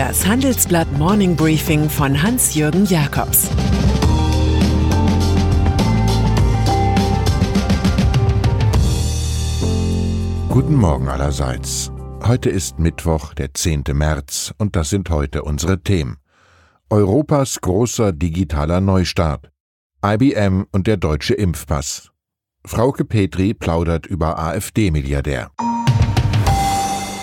Das Handelsblatt Morning Briefing von Hans-Jürgen Jakobs Guten Morgen allerseits. Heute ist Mittwoch, der 10. März, und das sind heute unsere Themen. Europas großer digitaler Neustart. IBM und der deutsche Impfpass. Frauke Petri plaudert über AfD-Milliardär.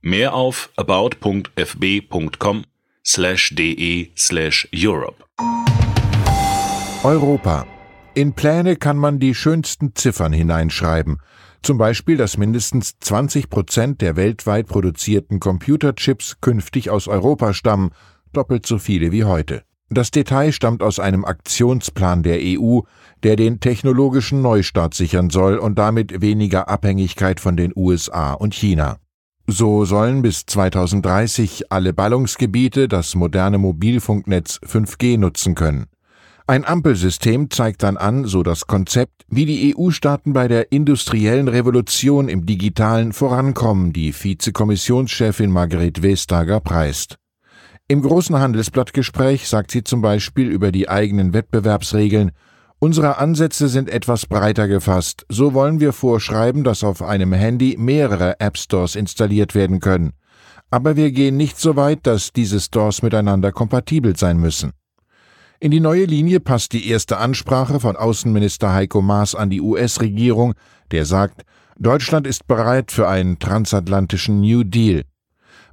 Mehr auf about.fb.com slash de slash Europe. Europa. In Pläne kann man die schönsten Ziffern hineinschreiben. Zum Beispiel, dass mindestens 20 Prozent der weltweit produzierten Computerchips künftig aus Europa stammen, doppelt so viele wie heute. Das Detail stammt aus einem Aktionsplan der EU, der den technologischen Neustart sichern soll und damit weniger Abhängigkeit von den USA und China. So sollen bis 2030 alle Ballungsgebiete das moderne Mobilfunknetz 5G nutzen können. Ein Ampelsystem zeigt dann an, so das Konzept, wie die EU-Staaten bei der industriellen Revolution im Digitalen vorankommen, die Vizekommissionschefin Margret Vestager preist. Im großen Handelsblattgespräch sagt sie zum Beispiel über die eigenen Wettbewerbsregeln, Unsere Ansätze sind etwas breiter gefasst. So wollen wir vorschreiben, dass auf einem Handy mehrere App Stores installiert werden können. Aber wir gehen nicht so weit, dass diese Stores miteinander kompatibel sein müssen. In die neue Linie passt die erste Ansprache von Außenminister Heiko Maas an die US-Regierung, der sagt, Deutschland ist bereit für einen transatlantischen New Deal.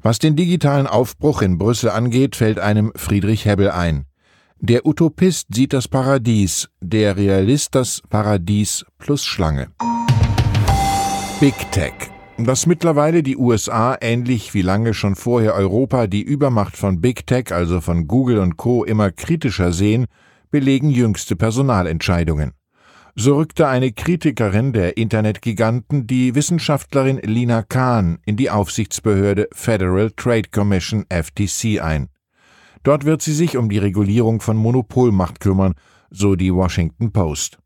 Was den digitalen Aufbruch in Brüssel angeht, fällt einem Friedrich Hebbel ein. Der Utopist sieht das Paradies, der Realist das Paradies plus Schlange. Big Tech. Dass mittlerweile die USA ähnlich wie lange schon vorher Europa die Übermacht von Big Tech, also von Google und Co. immer kritischer sehen, belegen jüngste Personalentscheidungen. So rückte eine Kritikerin der Internetgiganten die Wissenschaftlerin Lina Kahn in die Aufsichtsbehörde Federal Trade Commission FTC ein. Dort wird sie sich um die Regulierung von Monopolmacht kümmern, so die Washington Post.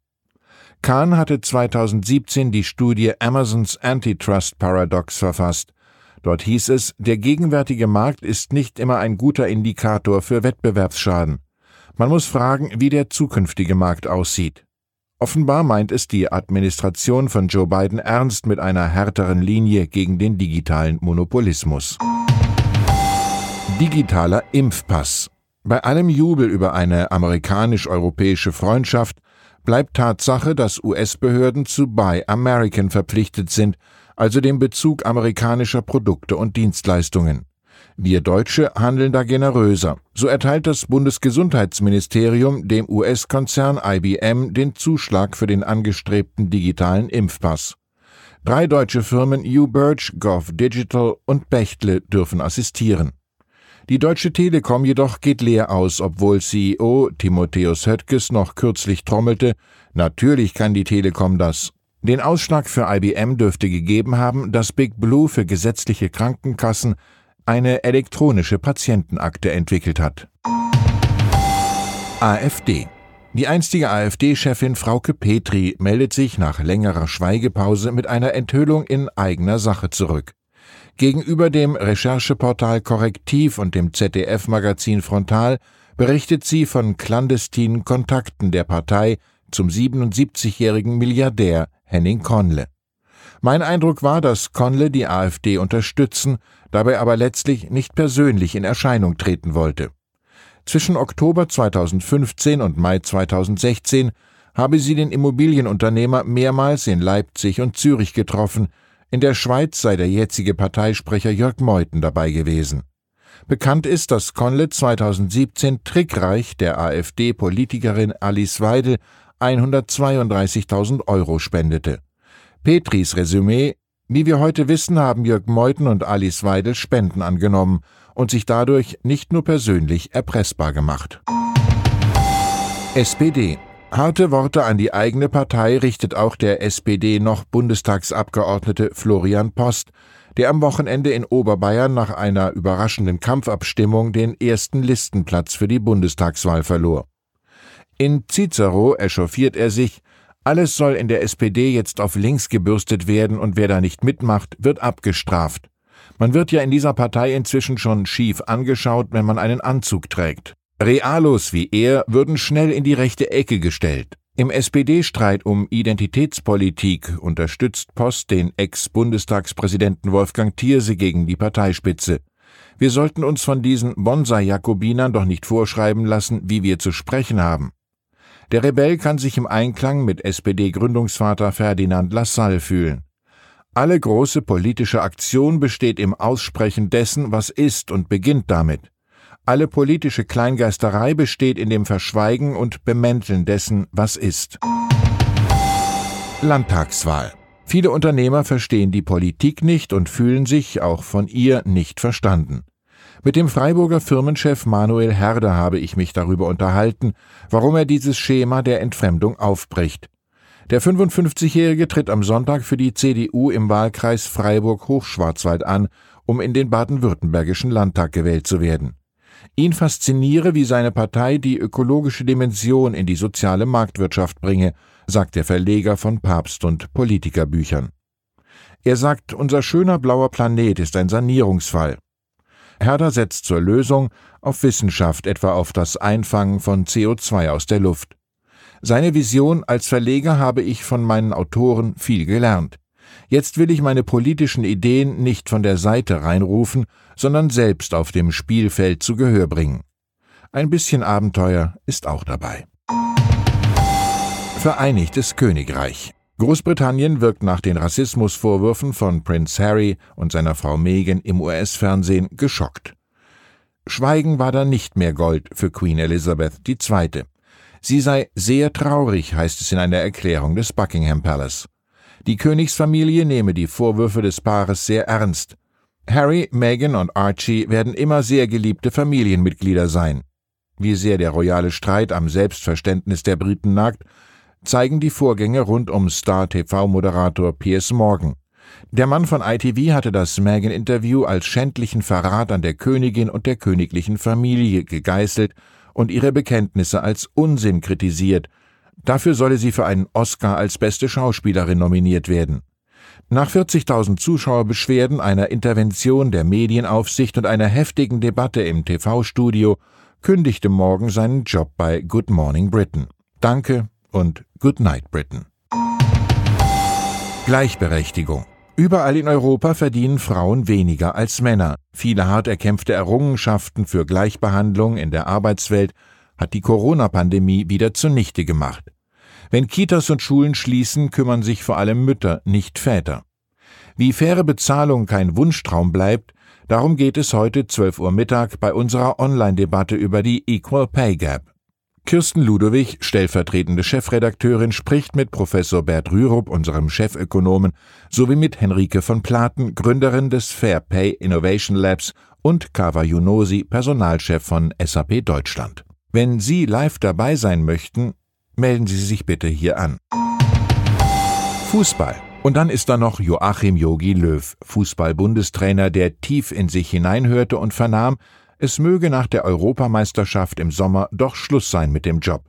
Kahn hatte 2017 die Studie Amazons Antitrust Paradox verfasst. Dort hieß es, der gegenwärtige Markt ist nicht immer ein guter Indikator für Wettbewerbsschaden. Man muss fragen, wie der zukünftige Markt aussieht. Offenbar meint es die Administration von Joe Biden ernst mit einer härteren Linie gegen den digitalen Monopolismus. Digitaler Impfpass. Bei allem Jubel über eine amerikanisch-europäische Freundschaft bleibt Tatsache, dass US-Behörden zu Buy American verpflichtet sind, also dem Bezug amerikanischer Produkte und Dienstleistungen. Wir Deutsche handeln da generöser. So erteilt das Bundesgesundheitsministerium dem US-Konzern IBM den Zuschlag für den angestrebten digitalen Impfpass. Drei deutsche Firmen UBirch, Gov Digital und Bechtle dürfen assistieren. Die Deutsche Telekom jedoch geht leer aus, obwohl CEO Timotheus Höttges noch kürzlich trommelte, natürlich kann die Telekom das. Den Ausschlag für IBM dürfte gegeben haben, dass Big Blue für gesetzliche Krankenkassen eine elektronische Patientenakte entwickelt hat. AfD die einstige AfD-Chefin Frauke Petri meldet sich nach längerer Schweigepause mit einer Enthüllung in eigener Sache zurück. Gegenüber dem Rechercheportal Korrektiv und dem ZDF-Magazin Frontal berichtet sie von clandestinen Kontakten der Partei zum 77-jährigen Milliardär Henning Conle. Mein Eindruck war, dass Conle die AfD unterstützen, dabei aber letztlich nicht persönlich in Erscheinung treten wollte. Zwischen Oktober 2015 und Mai 2016 habe sie den Immobilienunternehmer mehrmals in Leipzig und Zürich getroffen, in der Schweiz sei der jetzige Parteisprecher Jörg Meuthen dabei gewesen. Bekannt ist, dass Conle 2017 trickreich der AfD-Politikerin Alice Weidel 132.000 Euro spendete. Petris Resümee Wie wir heute wissen, haben Jörg Meuthen und Alice Weidel Spenden angenommen und sich dadurch nicht nur persönlich erpressbar gemacht. SPD. Harte Worte an die eigene Partei richtet auch der SPD noch Bundestagsabgeordnete Florian Post, der am Wochenende in Oberbayern nach einer überraschenden Kampfabstimmung den ersten Listenplatz für die Bundestagswahl verlor. In Cicero echauffiert er sich, alles soll in der SPD jetzt auf links gebürstet werden und wer da nicht mitmacht, wird abgestraft. Man wird ja in dieser Partei inzwischen schon schief angeschaut, wenn man einen Anzug trägt. Realos wie er würden schnell in die rechte Ecke gestellt. Im SPD-Streit um Identitätspolitik unterstützt Post den Ex-Bundestagspräsidenten Wolfgang Thierse gegen die Parteispitze. Wir sollten uns von diesen Bonsai-Jakobinern doch nicht vorschreiben lassen, wie wir zu sprechen haben. Der Rebell kann sich im Einklang mit SPD-Gründungsvater Ferdinand Lassalle fühlen. Alle große politische Aktion besteht im Aussprechen dessen, was ist und beginnt damit. Alle politische Kleingeisterei besteht in dem Verschweigen und Bemänteln dessen, was ist. Landtagswahl. Viele Unternehmer verstehen die Politik nicht und fühlen sich auch von ihr nicht verstanden. Mit dem Freiburger Firmenchef Manuel Herder habe ich mich darüber unterhalten, warum er dieses Schema der Entfremdung aufbricht. Der 55-Jährige tritt am Sonntag für die CDU im Wahlkreis Freiburg-Hochschwarzwald an, um in den baden-württembergischen Landtag gewählt zu werden. Ihn fasziniere, wie seine Partei die ökologische Dimension in die soziale Marktwirtschaft bringe, sagt der Verleger von Papst und Politikerbüchern. Er sagt, unser schöner blauer Planet ist ein Sanierungsfall. Herder setzt zur Lösung auf Wissenschaft, etwa auf das Einfangen von CO2 aus der Luft. Seine Vision als Verleger habe ich von meinen Autoren viel gelernt. Jetzt will ich meine politischen Ideen nicht von der Seite reinrufen, sondern selbst auf dem Spielfeld zu Gehör bringen. Ein bisschen Abenteuer ist auch dabei. Vereinigtes Königreich. Großbritannien wirkt nach den Rassismusvorwürfen von Prince Harry und seiner Frau Meghan im US-Fernsehen geschockt. Schweigen war da nicht mehr Gold für Queen Elizabeth II. Sie sei sehr traurig, heißt es in einer Erklärung des Buckingham Palace. Die Königsfamilie nehme die Vorwürfe des Paares sehr ernst. Harry, Meghan und Archie werden immer sehr geliebte Familienmitglieder sein. Wie sehr der royale Streit am Selbstverständnis der Briten nagt, zeigen die Vorgänge rund um Star-TV-Moderator Piers Morgan. Der Mann von ITV hatte das Meghan-Interview als schändlichen Verrat an der Königin und der königlichen Familie gegeißelt und ihre Bekenntnisse als Unsinn kritisiert Dafür solle sie für einen Oscar als beste Schauspielerin nominiert werden. Nach 40.000 Zuschauerbeschwerden, einer Intervention der Medienaufsicht und einer heftigen Debatte im TV-Studio kündigte Morgan seinen Job bei Good Morning Britain. Danke und Good Night Britain. Gleichberechtigung. Überall in Europa verdienen Frauen weniger als Männer. Viele hart erkämpfte Errungenschaften für Gleichbehandlung in der Arbeitswelt hat die Corona-Pandemie wieder zunichte gemacht. Wenn Kitas und Schulen schließen, kümmern sich vor allem Mütter, nicht Väter. Wie faire Bezahlung kein Wunschtraum bleibt, darum geht es heute 12 Uhr Mittag bei unserer Online-Debatte über die Equal Pay Gap. Kirsten Ludowig, stellvertretende Chefredakteurin, spricht mit Professor Bert Rürup, unserem Chefökonomen, sowie mit Henrike von Platen, Gründerin des Fair Pay Innovation Labs und Kava Junosi, Personalchef von SAP Deutschland. Wenn Sie live dabei sein möchten, melden Sie sich bitte hier an. Fußball. Und dann ist da noch Joachim Yogi Löw, Fußball-Bundestrainer, der tief in sich hineinhörte und vernahm, es möge nach der Europameisterschaft im Sommer doch Schluss sein mit dem Job.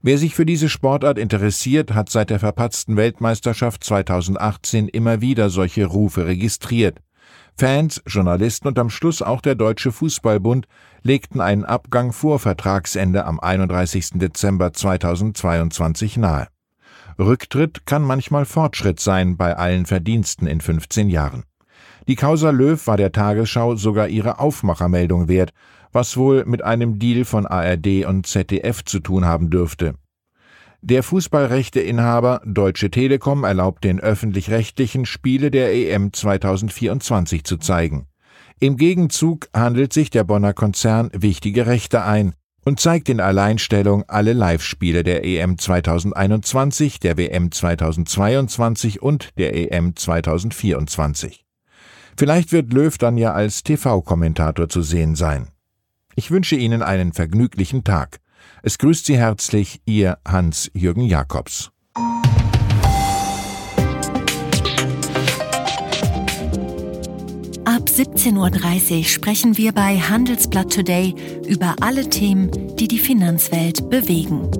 Wer sich für diese Sportart interessiert, hat seit der verpatzten Weltmeisterschaft 2018 immer wieder solche Rufe registriert. Fans, Journalisten und am Schluss auch der Deutsche Fußballbund legten einen Abgang vor Vertragsende am 31. Dezember 2022 nahe. Rücktritt kann manchmal Fortschritt sein bei allen Verdiensten in 15 Jahren. Die Causa Löw war der Tagesschau sogar ihre Aufmachermeldung wert, was wohl mit einem Deal von ARD und ZDF zu tun haben dürfte. Der Fußballrechteinhaber Deutsche Telekom erlaubt den öffentlich-rechtlichen Spiele der EM 2024 zu zeigen. Im Gegenzug handelt sich der Bonner Konzern wichtige Rechte ein, und zeigt in Alleinstellung alle Live-Spiele der EM 2021, der WM 2022 und der EM 2024. Vielleicht wird Löw dann ja als TV-Kommentator zu sehen sein. Ich wünsche Ihnen einen vergnüglichen Tag. Es grüßt Sie herzlich Ihr Hans-Jürgen Jakobs. Ab 17.30 Uhr sprechen wir bei Handelsblatt Today über alle Themen, die die Finanzwelt bewegen.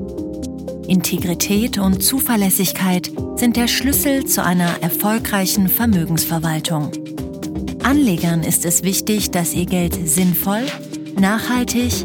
Integrität und Zuverlässigkeit sind der Schlüssel zu einer erfolgreichen Vermögensverwaltung. Anlegern ist es wichtig, dass ihr Geld sinnvoll, nachhaltig